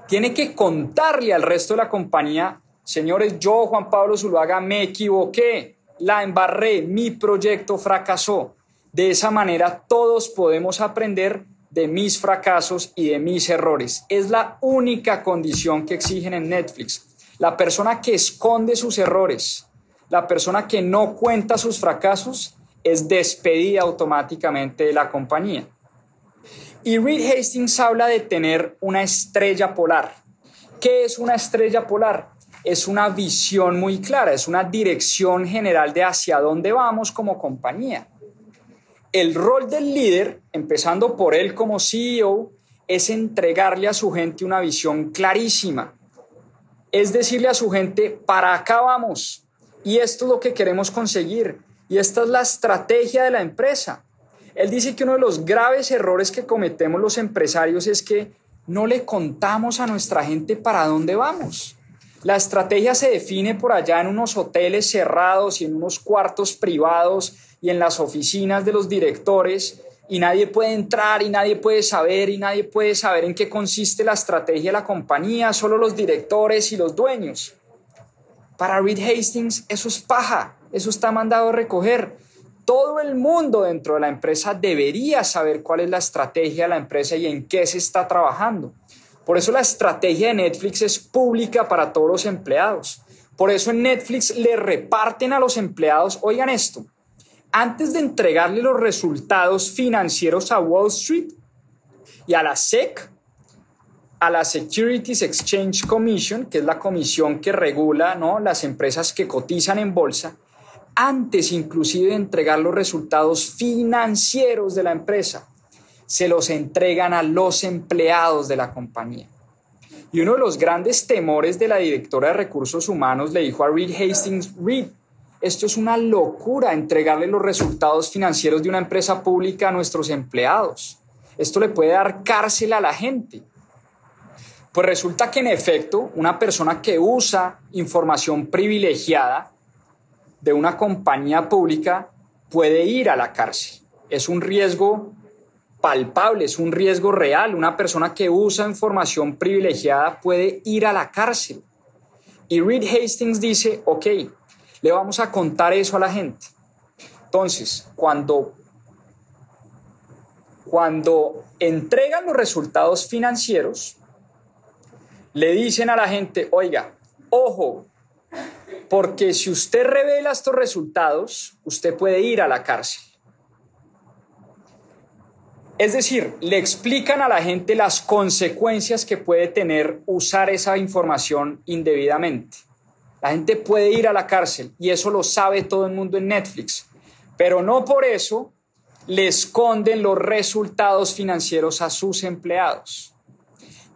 Tiene que contarle al resto de la compañía, señores, yo, Juan Pablo Zuluaga, me equivoqué, la embarré, mi proyecto fracasó. De esa manera todos podemos aprender de mis fracasos y de mis errores. Es la única condición que exigen en Netflix. La persona que esconde sus errores, la persona que no cuenta sus fracasos, es despedida automáticamente de la compañía. Y Reed Hastings habla de tener una estrella polar. ¿Qué es una estrella polar? Es una visión muy clara, es una dirección general de hacia dónde vamos como compañía. El rol del líder, empezando por él como CEO, es entregarle a su gente una visión clarísima. Es decirle a su gente, para acá vamos. Y esto es lo que queremos conseguir. Y esta es la estrategia de la empresa. Él dice que uno de los graves errores que cometemos los empresarios es que no le contamos a nuestra gente para dónde vamos. La estrategia se define por allá en unos hoteles cerrados y en unos cuartos privados y en las oficinas de los directores y nadie puede entrar y nadie puede saber y nadie puede saber en qué consiste la estrategia de la compañía, solo los directores y los dueños. Para Reed Hastings eso es paja, eso está mandado a recoger. Todo el mundo dentro de la empresa debería saber cuál es la estrategia de la empresa y en qué se está trabajando. Por eso la estrategia de Netflix es pública para todos los empleados. Por eso en Netflix le reparten a los empleados, oigan esto, antes de entregarle los resultados financieros a Wall Street y a la SEC, a la Securities Exchange Commission, que es la comisión que regula ¿no? las empresas que cotizan en bolsa, antes inclusive de entregar los resultados financieros de la empresa, se los entregan a los empleados de la compañía. Y uno de los grandes temores de la directora de recursos humanos le dijo a Reed Hastings, Reed, esto es una locura entregarle los resultados financieros de una empresa pública a nuestros empleados. Esto le puede dar cárcel a la gente. Pues resulta que en efecto, una persona que usa información privilegiada de una compañía pública puede ir a la cárcel. Es un riesgo palpable, es un riesgo real. Una persona que usa información privilegiada puede ir a la cárcel. Y Reed Hastings dice, ok, le vamos a contar eso a la gente. Entonces, cuando, cuando entregan los resultados financieros, le dicen a la gente, oiga, ojo, porque si usted revela estos resultados, usted puede ir a la cárcel. Es decir, le explican a la gente las consecuencias que puede tener usar esa información indebidamente. La gente puede ir a la cárcel y eso lo sabe todo el mundo en Netflix, pero no por eso le esconden los resultados financieros a sus empleados.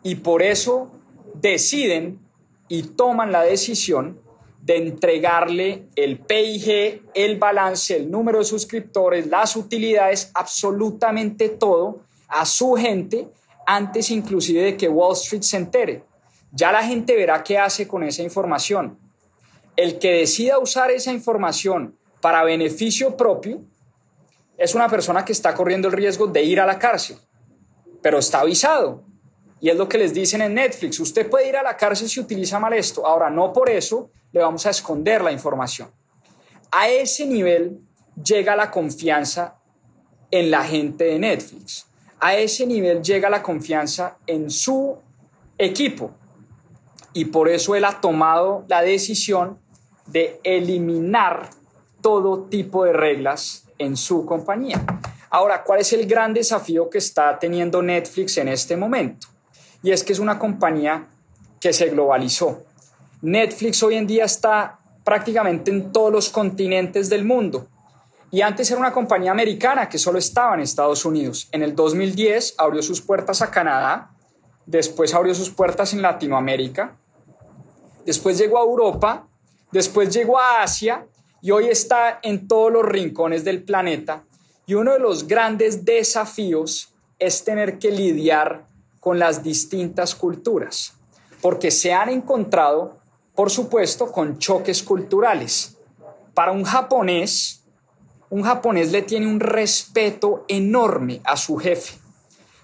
Y por eso deciden y toman la decisión de entregarle el PIG, el balance, el número de suscriptores, las utilidades, absolutamente todo a su gente antes inclusive de que Wall Street se entere. Ya la gente verá qué hace con esa información. El que decida usar esa información para beneficio propio es una persona que está corriendo el riesgo de ir a la cárcel, pero está avisado. Y es lo que les dicen en Netflix, usted puede ir a la cárcel si utiliza mal esto. Ahora, no por eso le vamos a esconder la información. A ese nivel llega la confianza en la gente de Netflix. A ese nivel llega la confianza en su equipo. Y por eso él ha tomado la decisión de eliminar todo tipo de reglas en su compañía. Ahora, ¿cuál es el gran desafío que está teniendo Netflix en este momento? Y es que es una compañía que se globalizó. Netflix hoy en día está prácticamente en todos los continentes del mundo. Y antes era una compañía americana que solo estaba en Estados Unidos. En el 2010 abrió sus puertas a Canadá, después abrió sus puertas en Latinoamérica, después llegó a Europa, después llegó a Asia y hoy está en todos los rincones del planeta. Y uno de los grandes desafíos es tener que lidiar con las distintas culturas, porque se han encontrado, por supuesto, con choques culturales. Para un japonés, un japonés le tiene un respeto enorme a su jefe.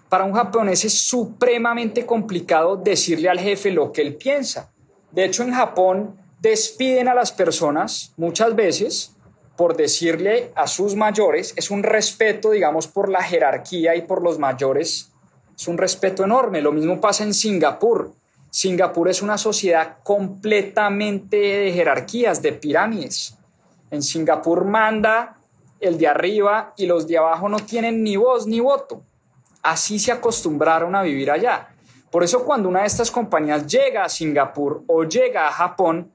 Para un japonés es supremamente complicado decirle al jefe lo que él piensa. De hecho, en Japón despiden a las personas muchas veces por decirle a sus mayores, es un respeto, digamos, por la jerarquía y por los mayores, es un respeto enorme. Lo mismo pasa en Singapur. Singapur es una sociedad completamente de jerarquías, de pirámides. En Singapur manda el de arriba y los de abajo no tienen ni voz ni voto. Así se acostumbraron a vivir allá. Por eso cuando una de estas compañías llega a Singapur o llega a Japón,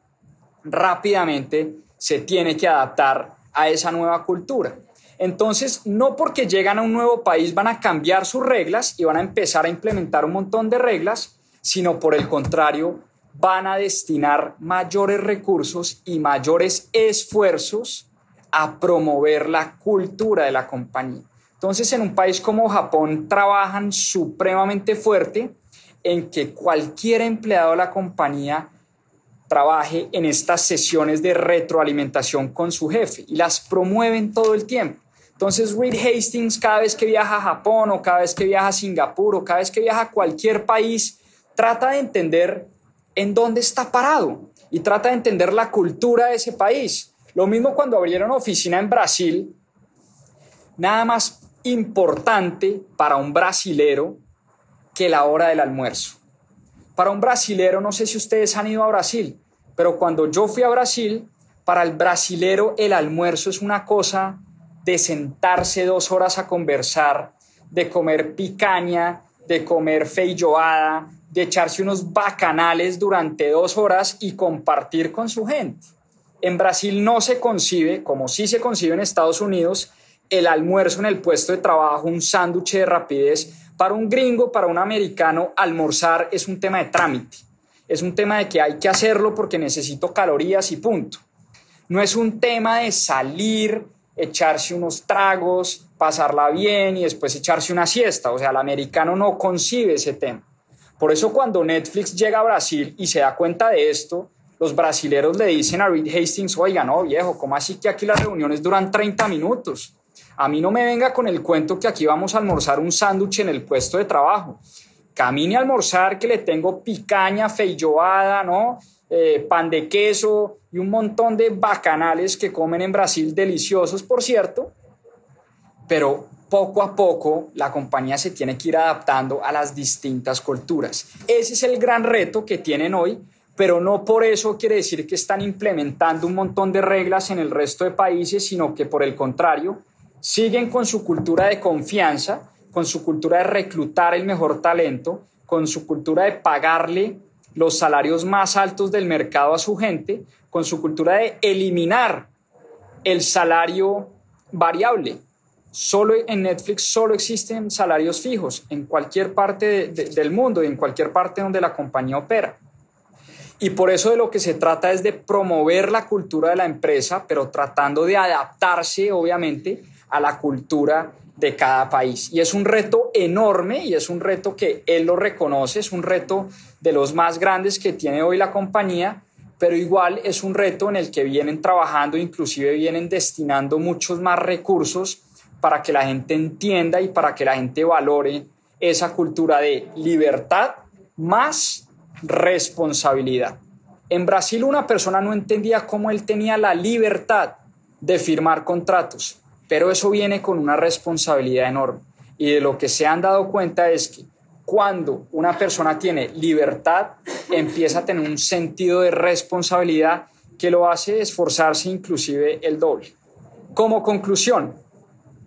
rápidamente se tiene que adaptar a esa nueva cultura. Entonces, no porque llegan a un nuevo país van a cambiar sus reglas y van a empezar a implementar un montón de reglas, sino por el contrario, van a destinar mayores recursos y mayores esfuerzos a promover la cultura de la compañía. Entonces, en un país como Japón trabajan supremamente fuerte en que cualquier empleado de la compañía trabaje en estas sesiones de retroalimentación con su jefe y las promueven todo el tiempo. Entonces, Reed Hastings cada vez que viaja a Japón o cada vez que viaja a Singapur o cada vez que viaja a cualquier país, trata de entender en dónde está parado y trata de entender la cultura de ese país lo mismo cuando abrieron oficina en Brasil, nada más importante para un brasilero que la hora del almuerzo. Para un brasilero, no sé si ustedes han ido a Brasil, pero cuando yo fui a Brasil, para el brasilero el almuerzo es una cosa de sentarse dos horas a conversar, de comer picaña, de comer feijoada, de echarse unos bacanales durante dos horas y compartir con su gente. En Brasil no se concibe, como sí se concibe en Estados Unidos, el almuerzo en el puesto de trabajo, un sándwich de rapidez. Para un gringo, para un americano, almorzar es un tema de trámite. Es un tema de que hay que hacerlo porque necesito calorías y punto. No es un tema de salir, echarse unos tragos, pasarla bien y después echarse una siesta. O sea, el americano no concibe ese tema. Por eso cuando Netflix llega a Brasil y se da cuenta de esto, los brasileros le dicen a Reed Hastings, oiga, no, viejo, ¿cómo así que aquí las reuniones duran 30 minutos? A mí no me venga con el cuento que aquí vamos a almorzar un sándwich en el puesto de trabajo. Camine a almorzar que le tengo picaña, feijoada, ¿no? Eh, pan de queso y un montón de bacanales que comen en Brasil, deliciosos, por cierto. Pero poco a poco la compañía se tiene que ir adaptando a las distintas culturas. Ese es el gran reto que tienen hoy pero no por eso quiere decir que están implementando un montón de reglas en el resto de países, sino que por el contrario, siguen con su cultura de confianza, con su cultura de reclutar el mejor talento, con su cultura de pagarle los salarios más altos del mercado a su gente, con su cultura de eliminar el salario variable. Solo en Netflix solo existen salarios fijos en cualquier parte del mundo y en cualquier parte donde la compañía opera. Y por eso de lo que se trata es de promover la cultura de la empresa, pero tratando de adaptarse, obviamente, a la cultura de cada país. Y es un reto enorme y es un reto que él lo reconoce, es un reto de los más grandes que tiene hoy la compañía, pero igual es un reto en el que vienen trabajando, inclusive vienen destinando muchos más recursos para que la gente entienda y para que la gente valore esa cultura de libertad más responsabilidad. En Brasil una persona no entendía cómo él tenía la libertad de firmar contratos, pero eso viene con una responsabilidad enorme. Y de lo que se han dado cuenta es que cuando una persona tiene libertad, empieza a tener un sentido de responsabilidad que lo hace esforzarse inclusive el doble. Como conclusión,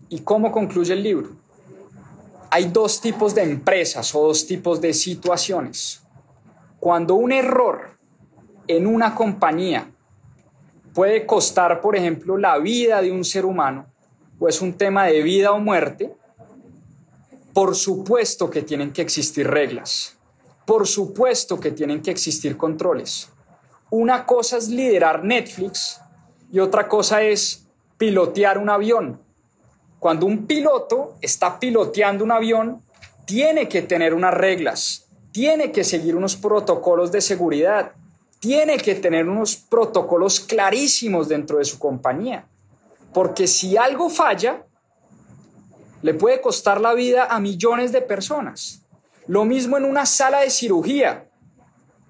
¿y cómo concluye el libro? Hay dos tipos de empresas o dos tipos de situaciones. Cuando un error en una compañía puede costar, por ejemplo, la vida de un ser humano, o es un tema de vida o muerte, por supuesto que tienen que existir reglas, por supuesto que tienen que existir controles. Una cosa es liderar Netflix y otra cosa es pilotear un avión. Cuando un piloto está piloteando un avión, tiene que tener unas reglas, tiene que seguir unos protocolos de seguridad, tiene que tener unos protocolos clarísimos dentro de su compañía. Porque si algo falla, le puede costar la vida a millones de personas. Lo mismo en una sala de cirugía.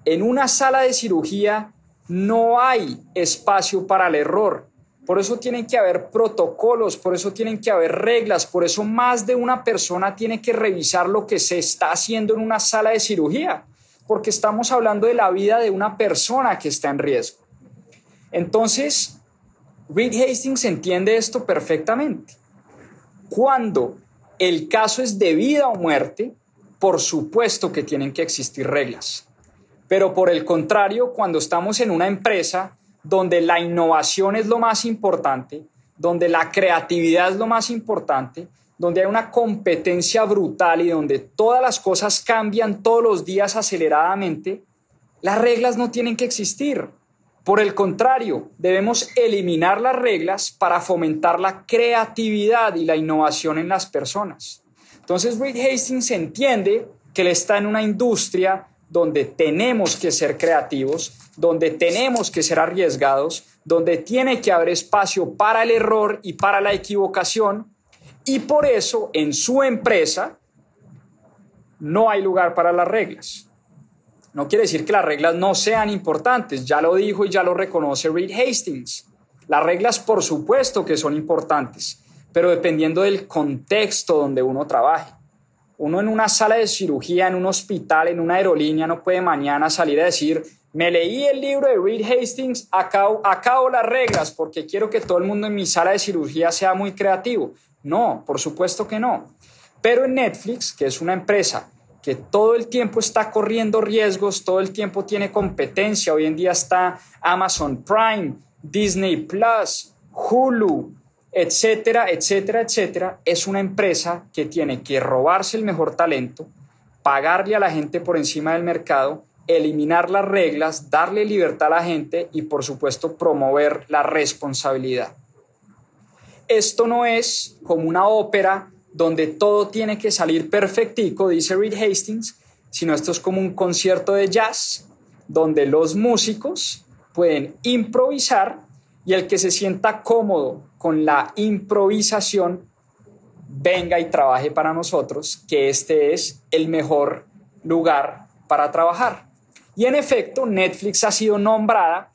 En una sala de cirugía no hay espacio para el error. Por eso tienen que haber protocolos, por eso tienen que haber reglas, por eso más de una persona tiene que revisar lo que se está haciendo en una sala de cirugía, porque estamos hablando de la vida de una persona que está en riesgo. Entonces, Reed Hastings entiende esto perfectamente. Cuando el caso es de vida o muerte, por supuesto que tienen que existir reglas. Pero por el contrario, cuando estamos en una empresa donde la innovación es lo más importante, donde la creatividad es lo más importante, donde hay una competencia brutal y donde todas las cosas cambian todos los días aceleradamente, las reglas no tienen que existir. Por el contrario, debemos eliminar las reglas para fomentar la creatividad y la innovación en las personas. Entonces, Reed Hastings entiende que él está en una industria donde tenemos que ser creativos, donde tenemos que ser arriesgados, donde tiene que haber espacio para el error y para la equivocación, y por eso en su empresa no hay lugar para las reglas. No quiere decir que las reglas no sean importantes, ya lo dijo y ya lo reconoce Reed Hastings. Las reglas por supuesto que son importantes, pero dependiendo del contexto donde uno trabaje. Uno en una sala de cirugía, en un hospital, en una aerolínea, no puede mañana salir a decir, me leí el libro de Reed Hastings, acabo, acabo las reglas porque quiero que todo el mundo en mi sala de cirugía sea muy creativo. No, por supuesto que no. Pero en Netflix, que es una empresa que todo el tiempo está corriendo riesgos, todo el tiempo tiene competencia, hoy en día está Amazon Prime, Disney Plus, Hulu, etcétera, etcétera, etcétera, es una empresa que tiene que robarse el mejor talento, pagarle a la gente por encima del mercado, eliminar las reglas, darle libertad a la gente y por supuesto promover la responsabilidad. Esto no es como una ópera donde todo tiene que salir perfectico, dice Reed Hastings, sino esto es como un concierto de jazz donde los músicos pueden improvisar y el que se sienta cómodo con la improvisación venga y trabaje para nosotros, que este es el mejor lugar para trabajar. Y en efecto, Netflix ha sido nombrada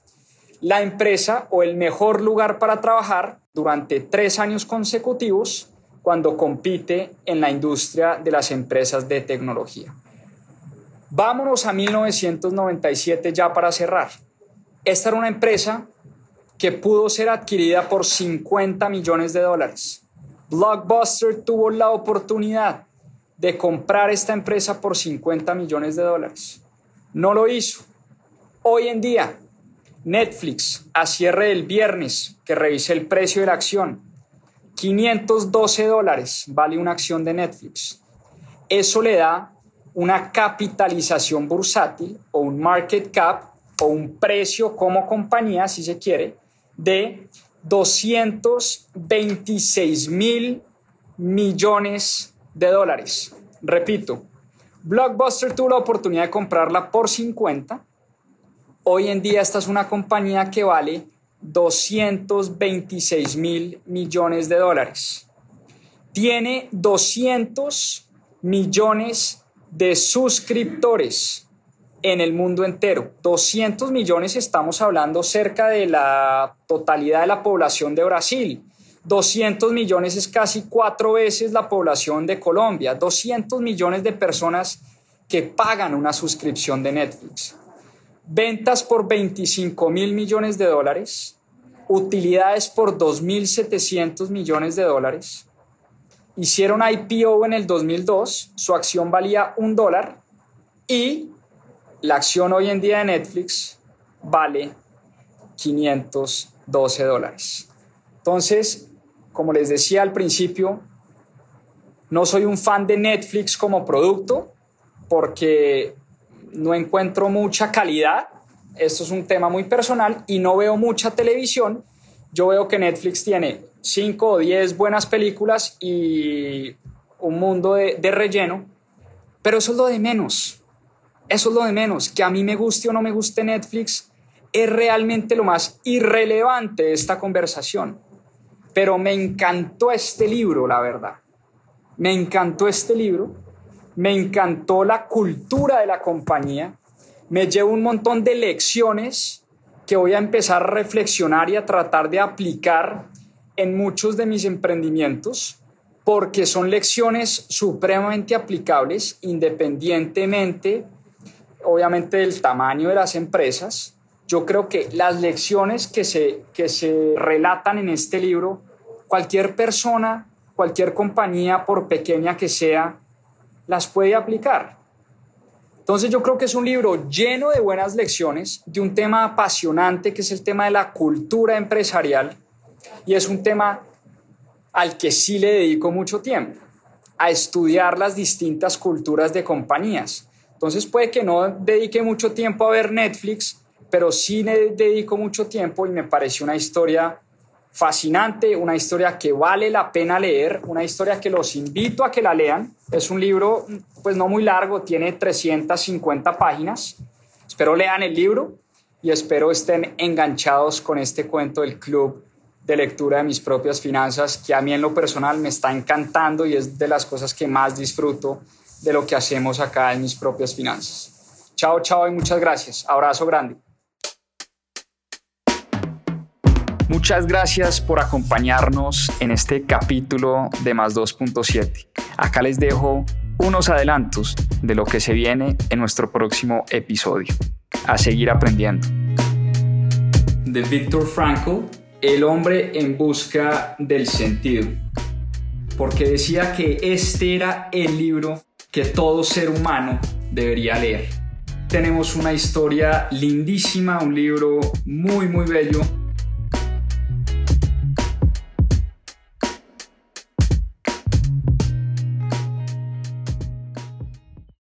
la empresa o el mejor lugar para trabajar durante tres años consecutivos cuando compite en la industria de las empresas de tecnología. Vámonos a 1997 ya para cerrar. Esta era una empresa que pudo ser adquirida por 50 millones de dólares. Blockbuster tuvo la oportunidad de comprar esta empresa por 50 millones de dólares. No lo hizo. Hoy en día, Netflix, a cierre del viernes, que revise el precio de la acción, 512 dólares vale una acción de Netflix. Eso le da una capitalización bursátil o un market cap o un precio como compañía, si se quiere, de 226 mil millones de dólares. Repito, Blockbuster tuvo la oportunidad de comprarla por 50. Hoy en día esta es una compañía que vale 226 mil millones de dólares. Tiene 200 millones de suscriptores en el mundo entero. 200 millones estamos hablando cerca de la totalidad de la población de Brasil. 200 millones es casi cuatro veces la población de Colombia. 200 millones de personas que pagan una suscripción de Netflix. Ventas por 25 mil millones de dólares. Utilidades por 2.700 millones de dólares. Hicieron IPO en el 2002. Su acción valía un dólar. Y la acción hoy en día de Netflix vale 512 dólares. Entonces, como les decía al principio, no soy un fan de Netflix como producto porque no encuentro mucha calidad. Esto es un tema muy personal y no veo mucha televisión. Yo veo que Netflix tiene 5 o 10 buenas películas y un mundo de, de relleno, pero eso es lo de menos. Eso es lo de menos. Que a mí me guste o no me guste Netflix es realmente lo más irrelevante de esta conversación. Pero me encantó este libro, la verdad. Me encantó este libro. Me encantó la cultura de la compañía. Me llevo un montón de lecciones que voy a empezar a reflexionar y a tratar de aplicar en muchos de mis emprendimientos porque son lecciones supremamente aplicables independientemente obviamente del tamaño de las empresas. Yo creo que las lecciones que se, que se relatan en este libro, cualquier persona, cualquier compañía, por pequeña que sea, las puede aplicar. Entonces yo creo que es un libro lleno de buenas lecciones, de un tema apasionante que es el tema de la cultura empresarial y es un tema al que sí le dedico mucho tiempo, a estudiar las distintas culturas de compañías. Entonces puede que no dedique mucho tiempo a ver Netflix, pero sí le dedico mucho tiempo y me pareció una historia fascinante, una historia que vale la pena leer, una historia que los invito a que la lean. Es un libro pues no muy largo, tiene 350 páginas. Espero lean el libro y espero estén enganchados con este cuento del club de lectura de mis propias finanzas, que a mí en lo personal me está encantando y es de las cosas que más disfruto de lo que hacemos acá en mis propias finanzas. Chao, chao y muchas gracias. Abrazo grande. Muchas gracias por acompañarnos en este capítulo de Más 2.7. Acá les dejo unos adelantos de lo que se viene en nuestro próximo episodio. A seguir aprendiendo. De Viktor Frankl, El hombre en busca del sentido. Porque decía que este era el libro que todo ser humano debería leer. Tenemos una historia lindísima, un libro muy, muy bello